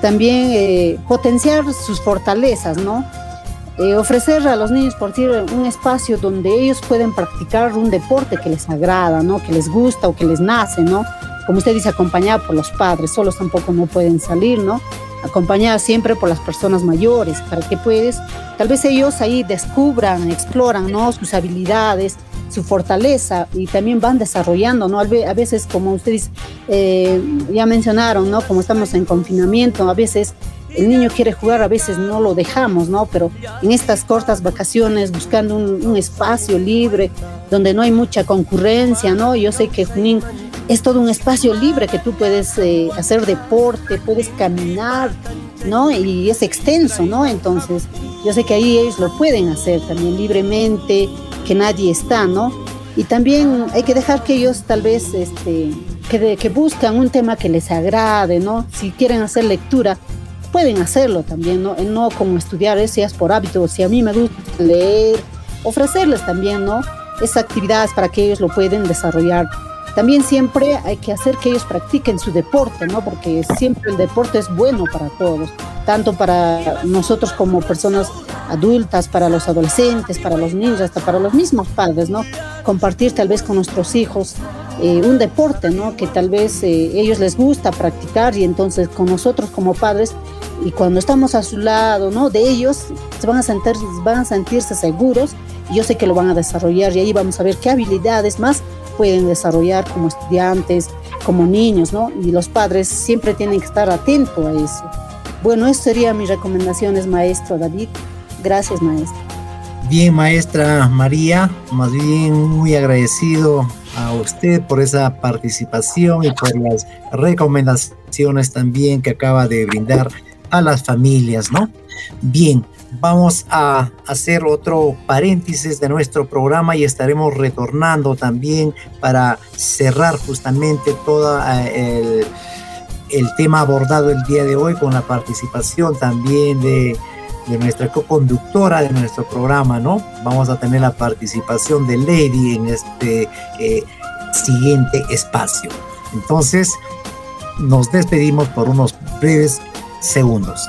También potenciar sus fortalezas, ¿no? Eh, ofrecer a los niños, por decir, un espacio donde ellos pueden practicar un deporte que les agrada, ¿no? Que les gusta o que les nace, ¿no? Como usted dice, acompañado por los padres, solos tampoco no pueden salir, ¿no? Acompañada siempre por las personas mayores, para que puedes, tal vez ellos ahí descubran, exploran, ¿no? Sus habilidades, su fortaleza y también van desarrollando, ¿no? A veces, como ustedes eh, ya mencionaron, ¿no? Como estamos en confinamiento, a veces el niño quiere jugar, a veces no lo dejamos, ¿no? Pero en estas cortas vacaciones, buscando un, espacio libre, donde no hay mucha concurrencia, ¿no? Yo sé que Junín es todo un espacio libre que tú puedes eh, hacer deporte, puedes caminar, ¿no? Y es extenso, ¿no? Entonces, yo sé que ahí ellos lo pueden hacer también libremente, que nadie está, ¿no? Y también hay que dejar que ellos tal vez, este, que, que buscan un tema que les agrade, ¿no? Si quieren hacer lectura, pueden hacerlo también, ¿no? No como estudiar, si es por hábito, si a mí me gusta leer, ofrecerles también, ¿no? Esas actividades para que ellos lo pueden desarrollar. También siempre hay que hacer que ellos practiquen su deporte, ¿no? Porque siempre el deporte es bueno para todos, tanto para nosotros como personas adultas, para los adolescentes, para los niños, hasta para los mismos padres, ¿no? Compartir tal vez con nuestros hijos eh, un deporte, ¿no? Que tal vez eh, ellos les gusta practicar y entonces con nosotros como padres y cuando estamos a su lado, ¿no? De ellos se van a sentir, van a sentirse seguros y yo sé que lo van a desarrollar y ahí vamos a ver qué habilidades más pueden desarrollar como estudiantes, como niños, ¿no? Y los padres siempre tienen que estar atentos a eso. Bueno, eso serían mis recomendaciones, maestro David. Gracias, maestro. Bien, maestra María, más bien muy agradecido a usted por esa participación y por las recomendaciones también que acaba de brindar a las familias, ¿no? Bien, vamos a hacer otro paréntesis de nuestro programa y estaremos retornando también para cerrar justamente todo eh, el, tema abordado el día de hoy con la participación también de, nuestra co-conductora de nuestro programa, ¿no? Vamos a tener la participación de Lady en este eh, siguiente espacio. Entonces, nos despedimos por unos breves segundos.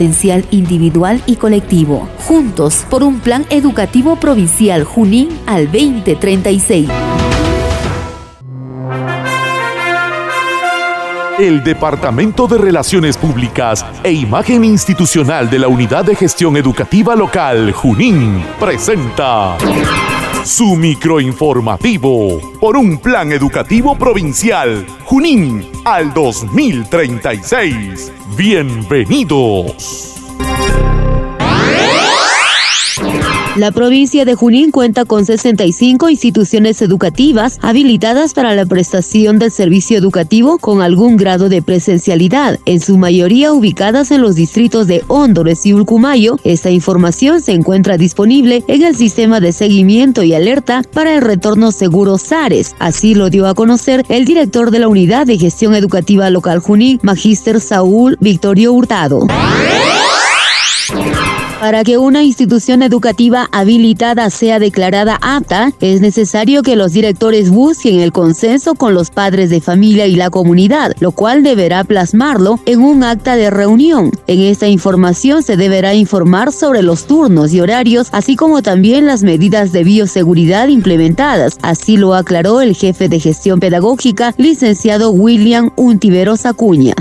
potencial individual y colectivo. Juntos por un plan educativo provincial Junín al 2036. El Departamento de Relaciones Públicas e Imagen Institucional de la Unidad de Gestión Educativa Local Junín presenta su microinformativo por un plan educativo provincial Junín al 2036. Bienvenidos. La provincia de Junín cuenta con 65 instituciones educativas habilitadas para la prestación del servicio educativo con algún grado de presencialidad, en su mayoría ubicadas en los distritos de Hondores y Ulcumayo. Esta información se encuentra disponible en el sistema de seguimiento y alerta para el retorno seguro SARES. Así lo dio a conocer el director de la Unidad de Gestión Educativa Local Junín, Magíster Saúl Victorio Hurtado. Para que una institución educativa habilitada sea declarada apta, es necesario que los directores busquen el consenso con los padres de familia y la comunidad, lo cual deberá plasmarlo en un acta de reunión. En esta información se deberá informar sobre los turnos y horarios, así como también las medidas de bioseguridad implementadas. Así lo aclaró el jefe de gestión pedagógica, licenciado William Untiveros Acuña.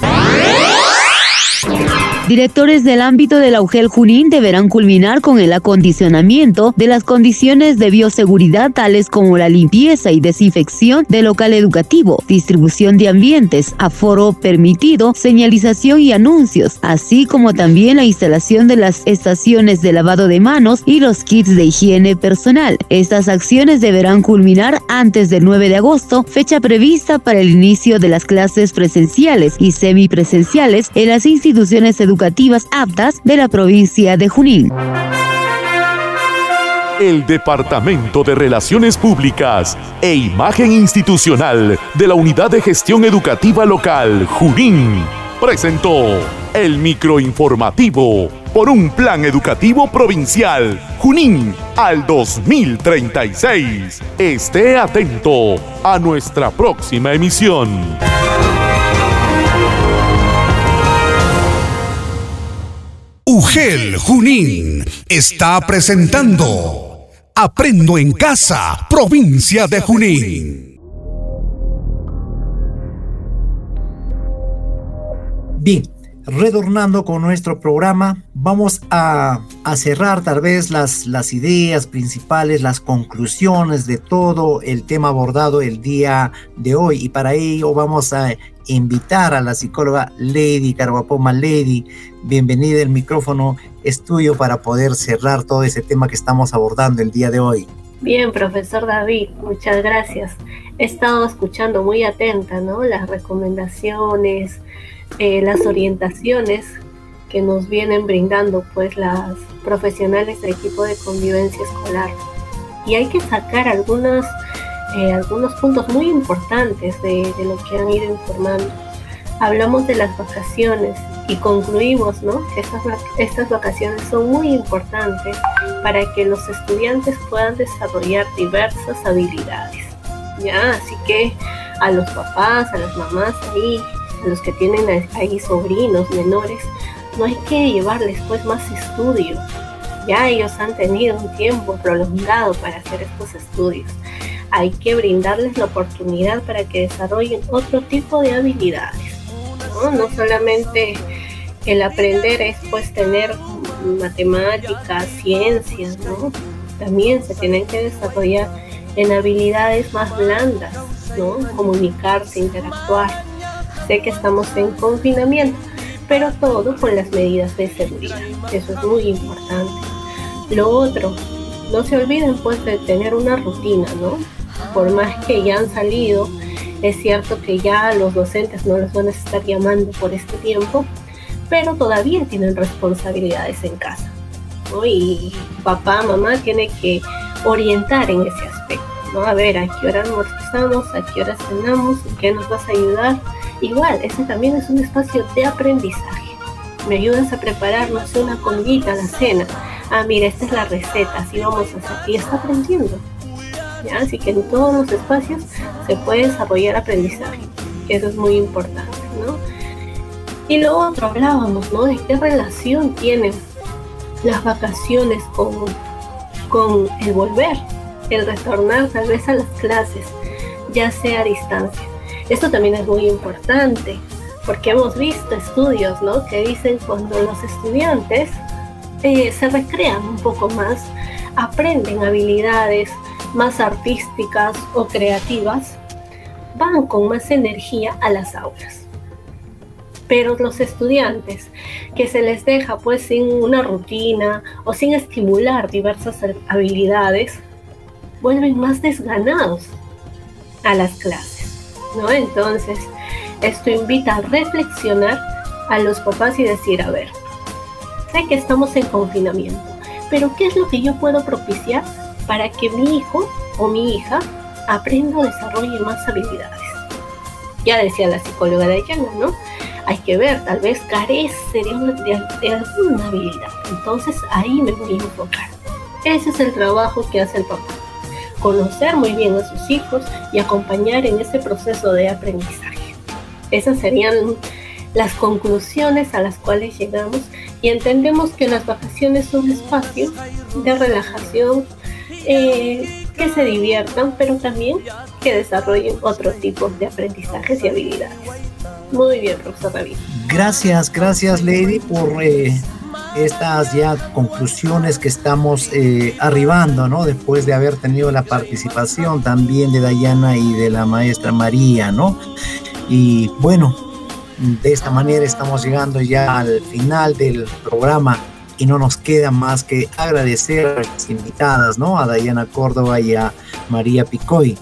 Directores del ámbito de la UGEL Junín deberán culminar con el acondicionamiento de las condiciones de bioseguridad tales como la limpieza y desinfección del local educativo, distribución de ambientes, aforo permitido, señalización y anuncios, así como también la instalación de las estaciones de lavado de manos y los kits de higiene personal. Estas acciones deberán culminar antes del 9 de agosto, fecha prevista para el inicio de las clases presenciales y semipresenciales en las instituciones educativas aptas de la provincia de Junín. El Departamento de Relaciones Públicas e Imagen Institucional de la Unidad de Gestión Educativa Local Junín presentó el microinformativo por un plan educativo provincial Junín al 2036. Esté atento a nuestra próxima emisión. UGEL Junín está presentando Aprendo en Casa, provincia de Junín. Bien, retornando con nuestro programa, vamos a, cerrar tal vez las, las ideas principales, las conclusiones de todo el tema abordado el día de hoy. Y para ello vamos a invitar a la psicóloga Lady Carvapoma. Lady, bienvenida, el micrófono es tuyo para poder cerrar todo ese tema que estamos abordando el día de hoy. Bien, profesor David, muchas gracias. He estado escuchando muy atenta, ¿no? Las recomendaciones, eh, las orientaciones que nos vienen brindando, pues, las profesionales del equipo de convivencia escolar. Y hay que sacar algunas eh, algunos puntos muy importantes de, lo que han ido informando. Hablamos de las vacaciones y concluimos ¿no? que estas, estas vacaciones son muy importantes para que los estudiantes puedan desarrollar diversas habilidades. ¿ya? Así que a los papás, a las mamás ahí, a los que tienen ahí sobrinos menores, no hay que llevarles pues más estudio. Ya ellos han tenido un tiempo prolongado para hacer estos estudios hay que brindarles la oportunidad para que desarrollen otro tipo de habilidades. No, solamente el aprender es pues tener matemáticas, ciencias, ¿no? También se tienen que desarrollar en habilidades más blandas, ¿no? Comunicarse, interactuar. Sé que estamos en confinamiento, pero todo con las medidas de seguridad. Eso es muy importante. Lo otro, no se olviden pues de tener una rutina, ¿no? Por más que ya han salido, es cierto que ya los docentes no los van a estar llamando por este tiempo, pero todavía tienen responsabilidades en casa. Y papá, mamá tiene que orientar en ese aspecto. ¿no? A ver, a qué hora almorzamos, a qué hora cenamos, qué nos vas a ayudar. Igual, ese también es un espacio de aprendizaje. Me ayudas a preparar, no sé, una comidita la cena. Ah, mira, esta es la receta, así vamos a hacer. Y está aprendiendo. Así que en todos los espacios se puede desarrollar aprendizaje, eso es muy importante, ¿no? Y lo otro hablábamos, ¿no? De qué relación tienen las vacaciones con, con el volver, el retornar tal vez a las clases, ya sea a distancia. Esto también es muy importante, porque hemos visto estudios, ¿no? Que dicen cuando los estudiantes eh, se recrean un poco más, aprenden habilidades más artísticas o creativas, van con más energía a las aulas. Pero los estudiantes que se les deja pues sin una rutina o sin estimular diversas habilidades, vuelven más desganados a las clases, ¿no? Entonces, esto invita a reflexionar a los papás y decir, a ver, sé que estamos en confinamiento, pero ¿qué es lo que yo puedo propiciar para que mi hijo o mi hija aprenda o desarrolle más habilidades? Ya decía la psicóloga de Dayana, ¿no? Hay que ver, tal vez carece de, de alguna habilidad. Entonces ahí me voy a enfocar. Ese es el trabajo que hace el papá. Conocer muy bien a sus hijos y acompañar en ese proceso de aprendizaje. Esas serían las conclusiones a las cuales llegamos y entendemos que las vacaciones son espacios de relajación, eh, que se diviertan, pero también que desarrollen otro tipo de aprendizajes y habilidades. Muy bien, profesor David. Gracias, gracias Lady por eh, estas ya conclusiones que estamos eh, arribando, ¿no? Después de haber tenido la participación también de Dayana y de la maestra María, ¿no? Y bueno, de esta manera estamos llegando ya al final del programa y no nos queda más que agradecer a las invitadas, ¿no? A Dayana Córdoba y a María Picoy.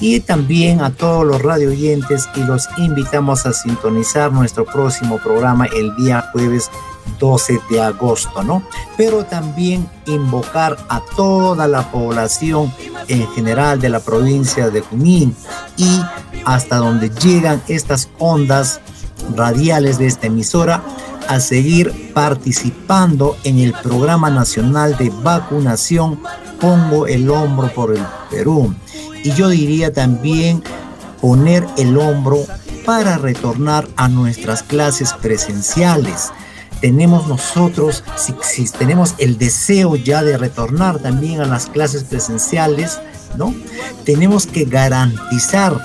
Y también a todos los radio oyentes y los invitamos a sintonizar nuestro próximo programa el día jueves 12 de agosto, ¿no? Pero también invocar a toda la población en general de la provincia de Junín y hasta donde llegan estas ondas radiales de esta emisora a seguir participando en el programa nacional de vacunación Pongo el hombro por el Perú. Y yo diría también poner el hombro para retornar a nuestras clases presenciales. Tenemos nosotros, si, si, tenemos el deseo ya de retornar también a las clases presenciales, ¿no? Tenemos que garantizar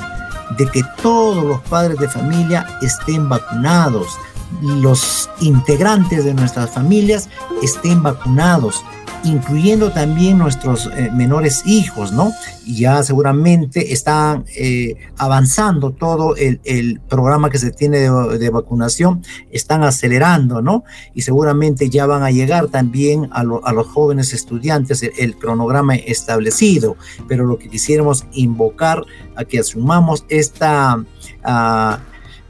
de que todos los padres de familia estén vacunados, los integrantes de nuestras familias estén vacunados, incluyendo también nuestros eh, menores hijos, ¿no? Ya seguramente están eh, avanzando todo el, programa que se tiene de, vacunación, están acelerando, ¿no? Y seguramente ya van a llegar también a, los jóvenes estudiantes el, cronograma establecido, pero lo que quisiéramos invocar a que asumamos esta, ah,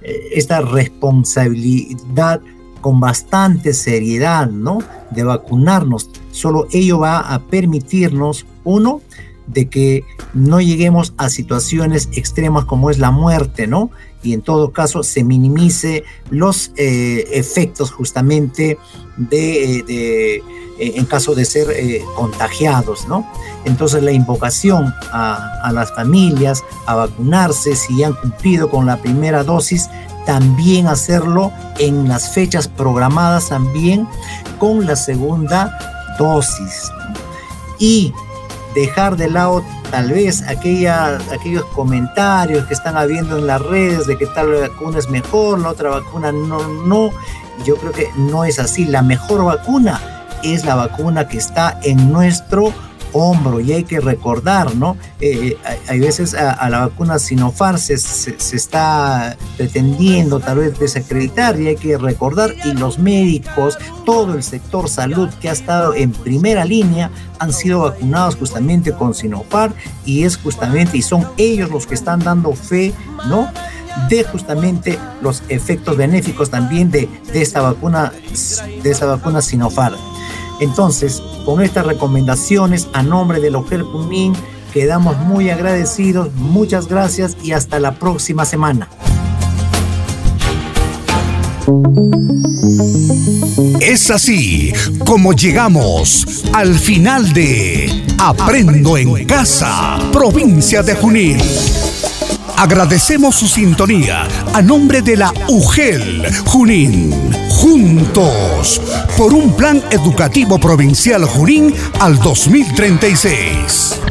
esta responsabilidad con bastante seriedad, ¿no? De vacunarnos. Solo ello va a permitirnos, uno, de que no lleguemos a situaciones extremas como es la muerte, ¿no? Y en todo caso se minimice los eh, efectos justamente de, eh, en caso de ser eh, contagiados, ¿no? Entonces la invocación a, a las familias a vacunarse si han cumplido con la primera dosis también hacerlo en las fechas programadas también con la segunda dosis y dejar de lado tal vez aquella, aquellos comentarios que están habiendo en las redes de que tal vacuna es mejor, la otra vacuna no, no. Yo creo que no es así. La mejor vacuna es la vacuna que está en nuestro hombro y hay que recordar, ¿no? Eh, eh, hay, veces a, la vacuna Sinopharm se, se, está pretendiendo tal vez desacreditar y hay que recordar y los médicos, todo el sector salud que ha estado en primera línea han sido vacunados justamente con Sinopharm y es justamente y son ellos los que están dando fe, ¿no? de justamente los efectos benéficos también de, de esta vacuna de esta vacuna Sinopharm. Entonces, con estas recomendaciones a nombre del Hotel Junín, quedamos muy agradecidos, muchas gracias y hasta la próxima semana. Es así como llegamos al final de Aprendo en Casa, provincia de Junín. Agradecemos su sintonía a nombre de la UGEL Junín. Juntos por un plan educativo provincial Junín al 2036.